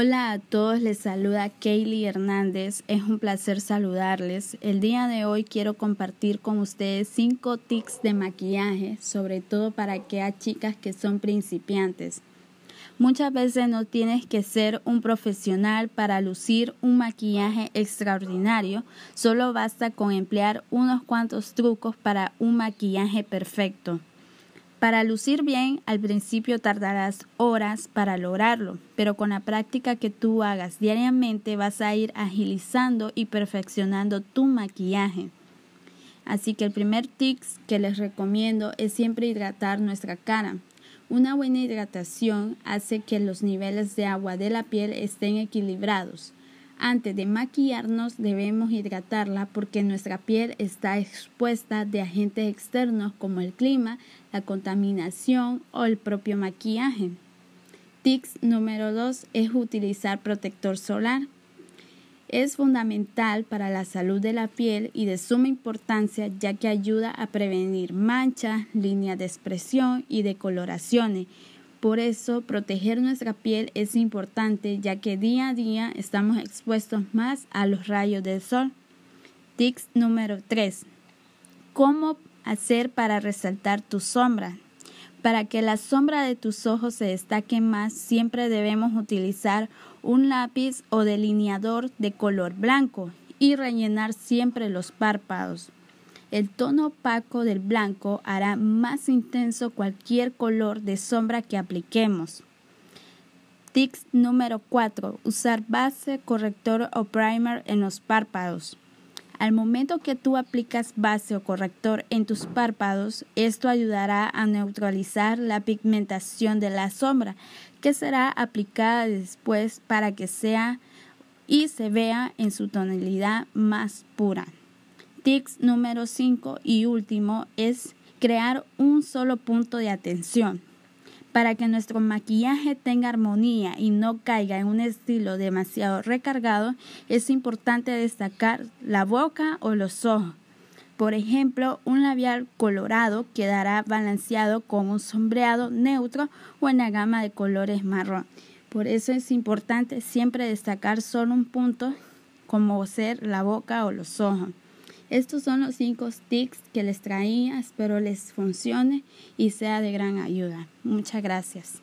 Hola a todos, les saluda Kaylee Hernández. Es un placer saludarles. El día de hoy quiero compartir con ustedes cinco tips de maquillaje, sobre todo para aquellas chicas que son principiantes. Muchas veces no tienes que ser un profesional para lucir un maquillaje extraordinario, solo basta con emplear unos cuantos trucos para un maquillaje perfecto. Para lucir bien, al principio tardarás horas para lograrlo, pero con la práctica que tú hagas diariamente vas a ir agilizando y perfeccionando tu maquillaje. Así que el primer tip que les recomiendo es siempre hidratar nuestra cara. Una buena hidratación hace que los niveles de agua de la piel estén equilibrados. Antes de maquillarnos debemos hidratarla porque nuestra piel está expuesta de agentes externos como el clima, la contaminación o el propio maquillaje. Tips número 2 es utilizar protector solar. Es fundamental para la salud de la piel y de suma importancia ya que ayuda a prevenir manchas, líneas de expresión y decoloraciones por eso, proteger nuestra piel es importante ya que día a día estamos expuestos más a los rayos del sol. Tips número 3. ¿Cómo hacer para resaltar tu sombra? Para que la sombra de tus ojos se destaque más, siempre debemos utilizar un lápiz o delineador de color blanco y rellenar siempre los párpados. El tono opaco del blanco hará más intenso cualquier color de sombra que apliquemos. Tips número 4. Usar base, corrector o primer en los párpados. Al momento que tú aplicas base o corrector en tus párpados, esto ayudará a neutralizar la pigmentación de la sombra, que será aplicada después para que sea y se vea en su tonalidad más pura número 5 y último es crear un solo punto de atención. Para que nuestro maquillaje tenga armonía y no caiga en un estilo demasiado recargado, es importante destacar la boca o los ojos. Por ejemplo, un labial colorado quedará balanceado con un sombreado neutro o en la gama de colores marrón. Por eso es importante siempre destacar solo un punto como ser la boca o los ojos. Estos son los cinco tips que les traía, espero les funcione y sea de gran ayuda. Muchas gracias.